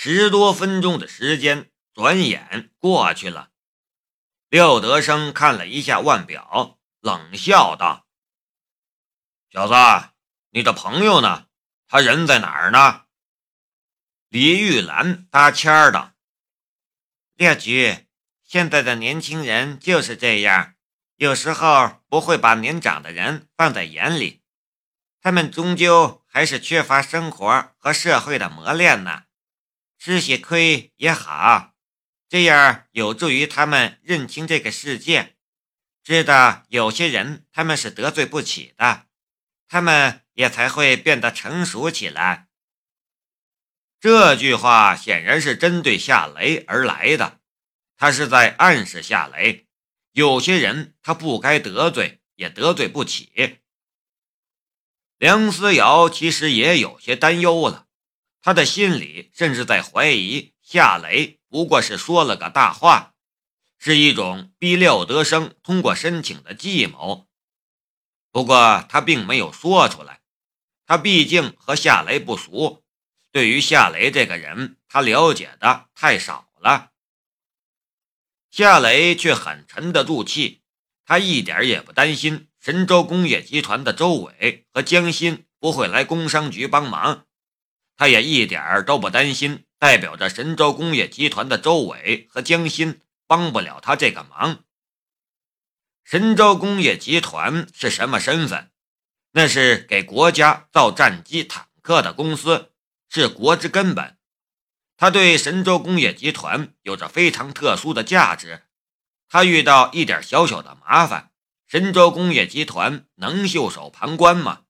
十多分钟的时间转眼过去了。廖德生看了一下腕表，冷笑道：“小子，你的朋友呢？他人在哪儿呢？”李玉兰搭腔儿道：“廖局，现在的年轻人就是这样，有时候不会把年长的人放在眼里。他们终究还是缺乏生活和社会的磨练呢。吃些亏也好，这样有助于他们认清这个世界，知道有些人他们是得罪不起的，他们也才会变得成熟起来。”这句话显然是针对夏雷而来的，他是在暗示夏雷，有些人他不该得罪，也得罪不起。梁思瑶其实也有些担忧了，他的心里甚至在怀疑夏雷不过是说了个大话，是一种逼廖德生通过申请的计谋。不过他并没有说出来，他毕竟和夏雷不熟。对于夏雷这个人，他了解的太少了。夏雷却很沉得住气，他一点也不担心神州工业集团的周伟和江鑫不会来工商局帮忙，他也一点儿都不担心代表着神州工业集团的周伟和江鑫帮不了他这个忙。神州工业集团是什么身份？那是给国家造战机、坦克的公司。是国之根本，他对神州工业集团有着非常特殊的价值。他遇到一点小小的麻烦，神州工业集团能袖手旁观吗？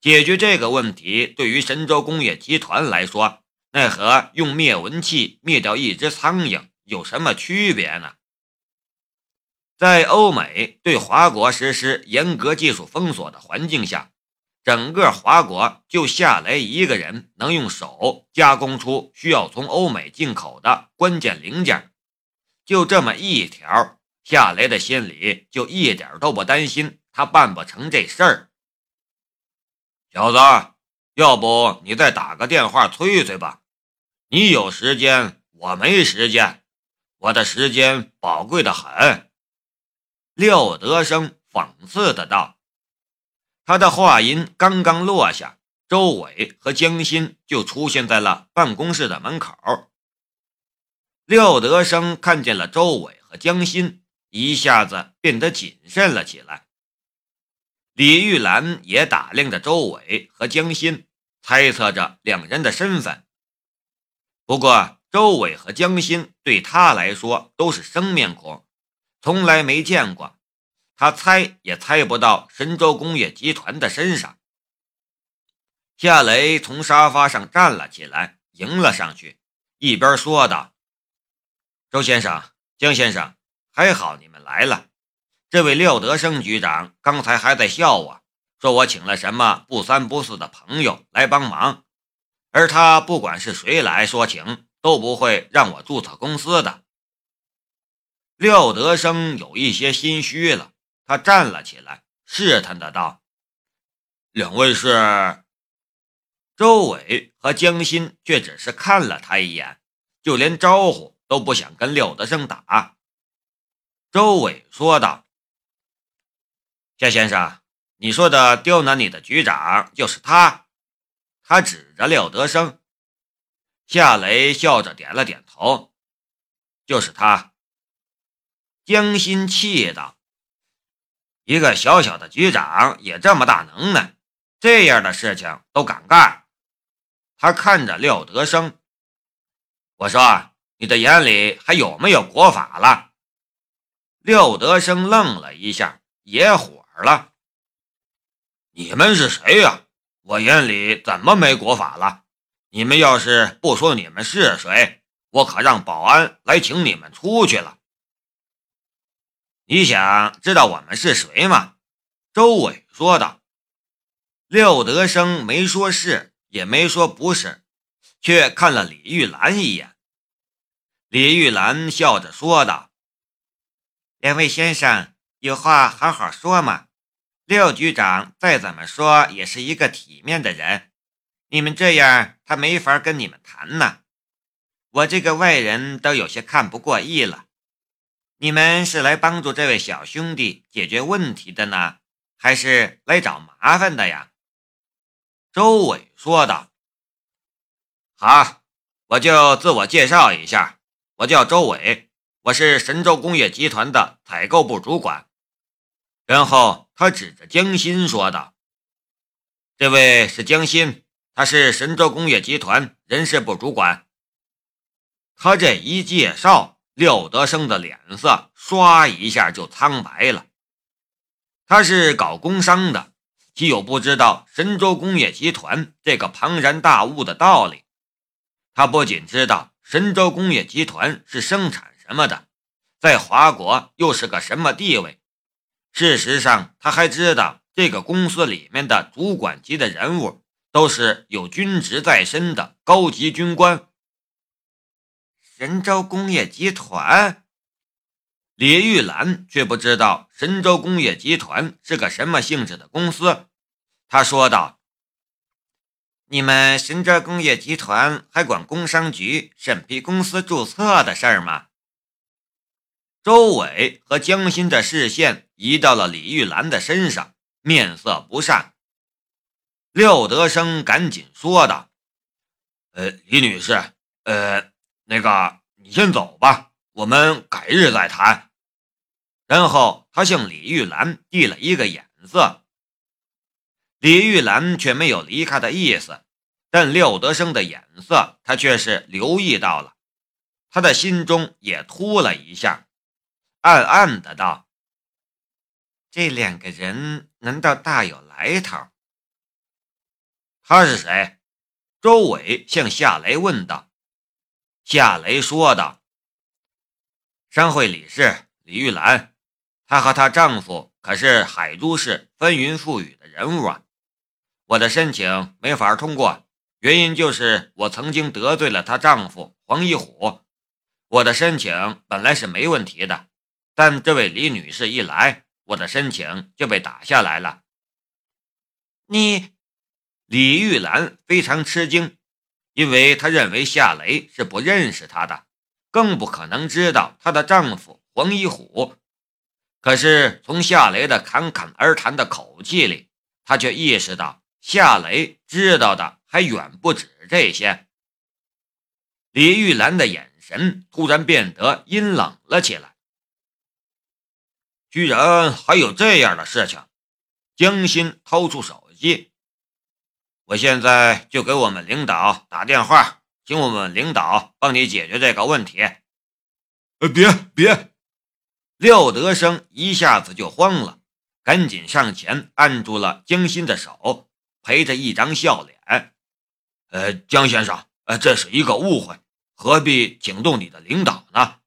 解决这个问题，对于神州工业集团来说，那和用灭蚊器灭掉一只苍蝇有什么区别呢？在欧美对华国实施严格技术封锁的环境下。整个华国就夏雷一个人能用手加工出需要从欧美进口的关键零件，就这么一条，夏雷的心里就一点都不担心他办不成这事儿。小子，要不你再打个电话催催吧？你有时间，我没时间，我的时间宝贵的很。”廖德生讽刺的道。他的话音刚刚落下，周伟和江鑫就出现在了办公室的门口。廖德生看见了周伟和江鑫，一下子变得谨慎了起来。李玉兰也打量着周伟和江鑫，猜测着两人的身份。不过，周伟和江鑫对他来说都是生面孔，从来没见过。他猜也猜不到神州工业集团的身上。夏雷从沙发上站了起来，迎了上去，一边说道：“周先生、江先生，还好你们来了。这位廖德生局长刚才还在笑我，说我请了什么不三不四的朋友来帮忙，而他不管是谁来说情，都不会让我注册公司的。”廖德生有一些心虚了。他站了起来，试探的道：“两位是？”周伟和江心却只是看了他一眼，就连招呼都不想跟廖德生打。周伟说道：“夏先生，你说的刁难你的局长就是他。”他指着廖德生。夏雷笑着点了点头：“就是他。”江心气道。一个小小的局长也这么大能耐，这样的事情都敢干。他看着廖德生，我说：“你的眼里还有没有国法了？”廖德生愣了一下，也火了：“你们是谁呀？我眼里怎么没国法了？你们要是不说你们是谁，我可让保安来请你们出去了。”你想知道我们是谁吗？周伟说道。廖德生没说是，也没说不是，却看了李玉兰一眼。李玉兰笑着说道：“两位先生，有话好好说嘛。廖局长再怎么说也是一个体面的人，你们这样他没法跟你们谈呢。我这个外人都有些看不过意了。你们是来帮助这位小兄弟解决问题的呢，还是来找麻烦的呀？”周伟说道。“好，我就自我介绍一下，我叫周伟，我是神州工业集团的采购部主管。”然后他指着江心说道：“这位是江心，他是神州工业集团人事部主管。”他这一介绍，廖德生的脸色唰一下就苍白了。他是搞工商的，岂有不知道神州工业集团这个庞然大物的道理？他不仅知道神州工业集团是生产什么的，在华国又是个什么地位。事实上，他还知道这个公司里面的主管级的人物都是有军职在身的高级军官。神州工业集团，李玉兰却不知道神州工业集团是个什么性质的公司。他说道：“你们神州工业集团还管工商局审批公司注册的事儿吗？”周伟和江心的视线移到了李玉兰的身上，面色不善。廖德生赶紧说道：“呃，李女士，呃，那个你先走吧，我们改日再谈。”然后他向李玉兰递了一个眼色，李玉兰却没有离开的意思，但廖德生的眼色他却是留意到了，他的心中也突了一下。暗暗的道：“这两个人难道大有来头？”他是谁？周伟向夏雷问道。夏雷说道：“商会理事李玉兰，她和她丈夫可是海珠市风云覆雨的人物啊。我的申请没法通过，原因就是我曾经得罪了她丈夫黄一虎。我的申请本来是没问题的。”但这位李女士一来，我的申请就被打下来了。你，李玉兰非常吃惊，因为她认为夏雷是不认识她的，更不可能知道她的丈夫黄一虎。可是从夏雷的侃侃而谈的口气里，她却意识到夏雷知道的还远不止这些。李玉兰的眼神突然变得阴冷了起来。居然还有这样的事情！江心掏出手机，我现在就给我们领导打电话，请我们领导帮你解决这个问题。呃，别别！廖德生一下子就慌了，赶紧上前按住了江心的手，陪着一张笑脸。呃，江先生，呃，这是一个误会，何必惊动你的领导呢？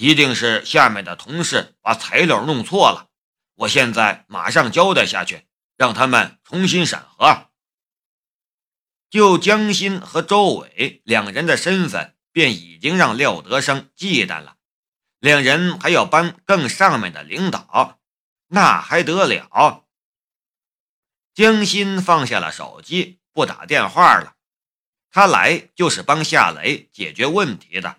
一定是下面的同事把材料弄错了，我现在马上交代下去，让他们重新审核。就江心和周伟两人的身份，便已经让廖德生忌惮了。两人还要搬更上面的领导，那还得了？江心放下了手机，不打电话了。他来就是帮夏雷解决问题的。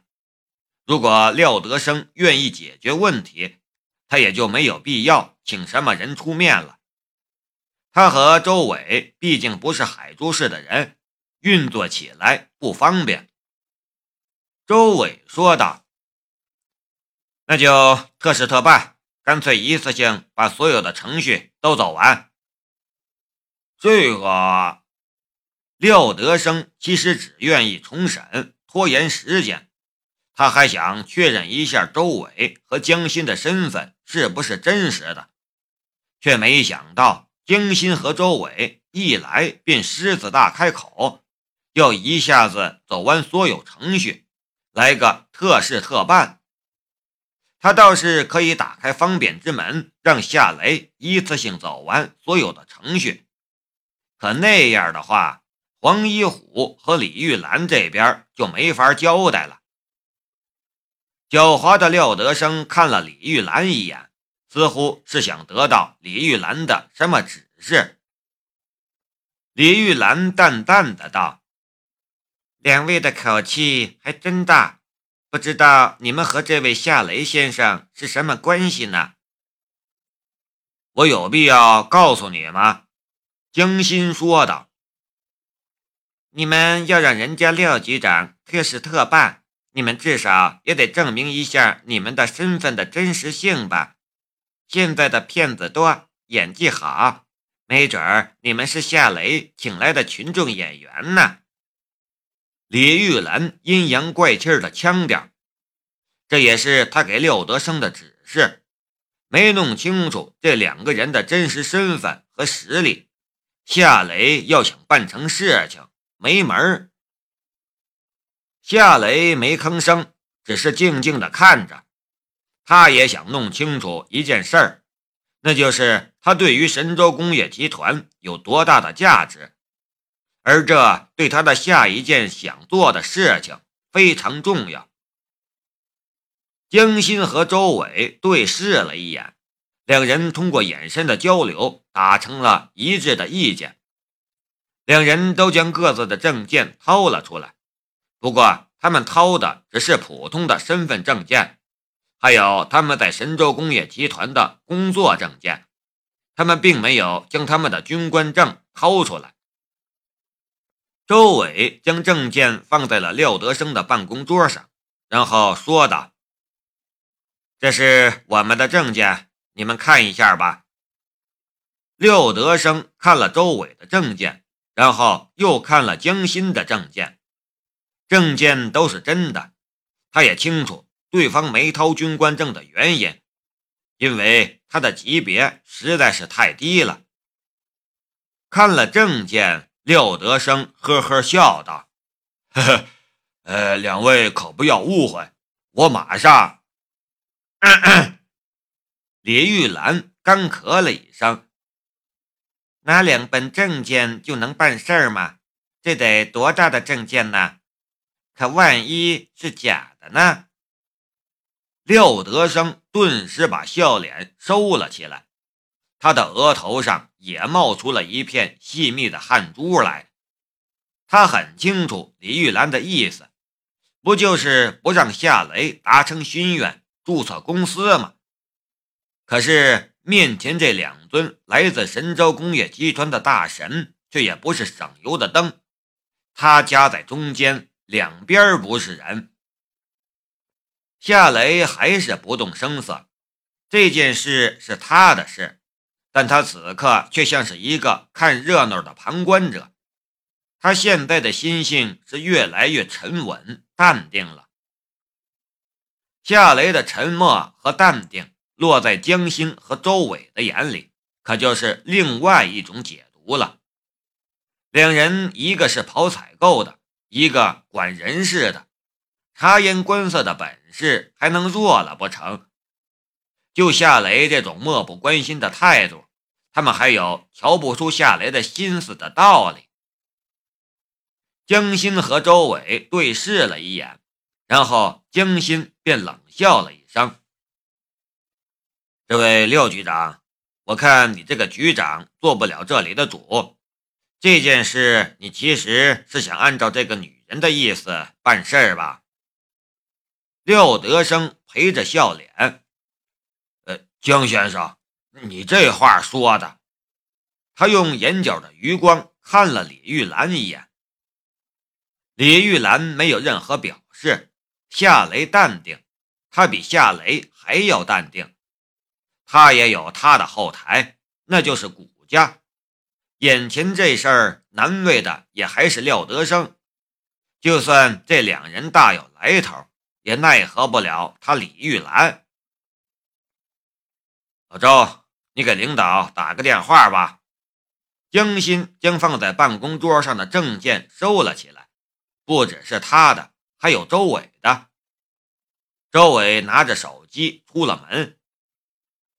如果廖德生愿意解决问题，他也就没有必要请什么人出面了。他和周伟毕竟不是海珠市的人，运作起来不方便。周伟说道：“那就特事特办，干脆一次性把所有的程序都走完。”这个，廖德生其实只愿意重审，拖延时间。他还想确认一下周伟和江心的身份是不是真实的，却没想到江心和周伟一来便狮子大开口，要一下子走完所有程序，来个特事特办。他倒是可以打开方便之门，让夏雷一次性走完所有的程序，可那样的话，黄一虎和李玉兰这边就没法交代了。狡猾的廖德生看了李玉兰一眼，似乎是想得到李玉兰的什么指示。李玉兰淡淡的道：“两位的口气还真大，不知道你们和这位夏雷先生是什么关系呢？我有必要告诉你吗？江心说道。你们要让人家廖局长特事特办，你们至少也得证明一下你们的身份的真实性吧。现在的骗子多，演技好，没准儿你们是夏雷请来的群众演员呢。李玉兰阴阳怪气的腔调，这也是他给廖德生的指示。没弄清楚这两个人的真实身份和实力，夏雷要想办成事情。没门儿！夏雷没吭声，只是静静的看着。他也想弄清楚一件事儿，那就是他对于神州工业集团有多大的价值，而这对他的下一件想做的事情非常重要。江心和周伟对视了一眼，两人通过眼神的交流达成了一致的意见。两人都将各自的证件掏了出来，不过他们掏的只是普通的身份证件，还有他们在神州工业集团的工作证件，他们并没有将他们的军官证掏出来。周伟将证件放在了廖德生的办公桌上，然后说道：“这是我们的证件，你们看一下吧。”廖德生看了周伟的证件。然后又看了江心的证件，证件都是真的。他也清楚对方没掏军官证的原因，因为他的级别实在是太低了。看了证件，廖德生呵呵笑道：“呵呵，呃，两位可不要误会，我马上。”李玉兰干咳了一声。拿两本证件就能办事儿吗？这得多大的证件呢？可万一是假的呢？廖德生顿时把笑脸收了起来，他的额头上也冒出了一片细密的汗珠来。他很清楚李玉兰的意思，不就是不让夏雷达成心愿，注册公司吗？可是。面前这两尊来自神州工业集团的大神，却也不是省油的灯。他夹在中间，两边不是人。夏雷还是不动声色。这件事是他的事，但他此刻却像是一个看热闹的旁观者。他现在的心性是越来越沉稳淡定了。夏雷的沉默和淡定。落在江心和周伟的眼里，可就是另外一种解读了。两人一个是跑采购的，一个管人事的，察言观色的本事还能弱了不成？就夏雷这种漠不关心的态度，他们还有瞧不出夏雷的心思的道理。江心和周伟对视了一眼，然后江心便冷笑了一声。这位廖局长，我看你这个局长做不了这里的主。这件事你其实是想按照这个女人的意思办事儿吧？廖德生陪着笑脸。呃，江先生，你这话说的。他用眼角的余光看了李玉兰一眼。李玉兰没有任何表示。夏雷淡定，他比夏雷还要淡定。他也有他的后台，那就是谷家。眼前这事儿难为的也还是廖德生，就算这两人大有来头，也奈何不了他李玉兰。老周，你给领导打个电话吧。江心将放在办公桌上的证件收了起来，不只是他的，还有周伟的。周伟拿着手机出了门。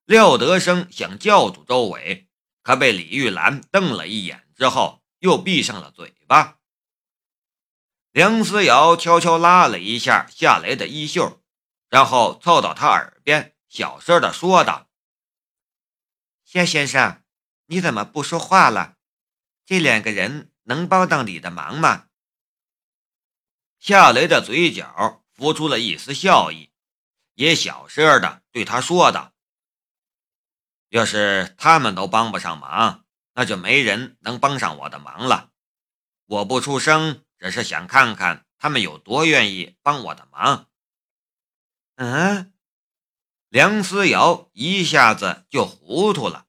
廖德生想叫住周伟，可被李玉兰瞪了一眼之后，又闭上了嘴巴。梁思瑶悄悄拉了一下夏雷的衣袖，然后凑到他耳边，小声的说道：“夏先生，你怎么不说话了？这两个人能帮到你的忙吗？”夏雷的嘴角浮出了一丝笑意，也小声的对他说道：“要是他们都帮不上忙，那就没人能帮上我的忙了。我不出声，只是想看看他们有多愿意帮我的忙。”嗯，梁思瑶一下子就糊涂了。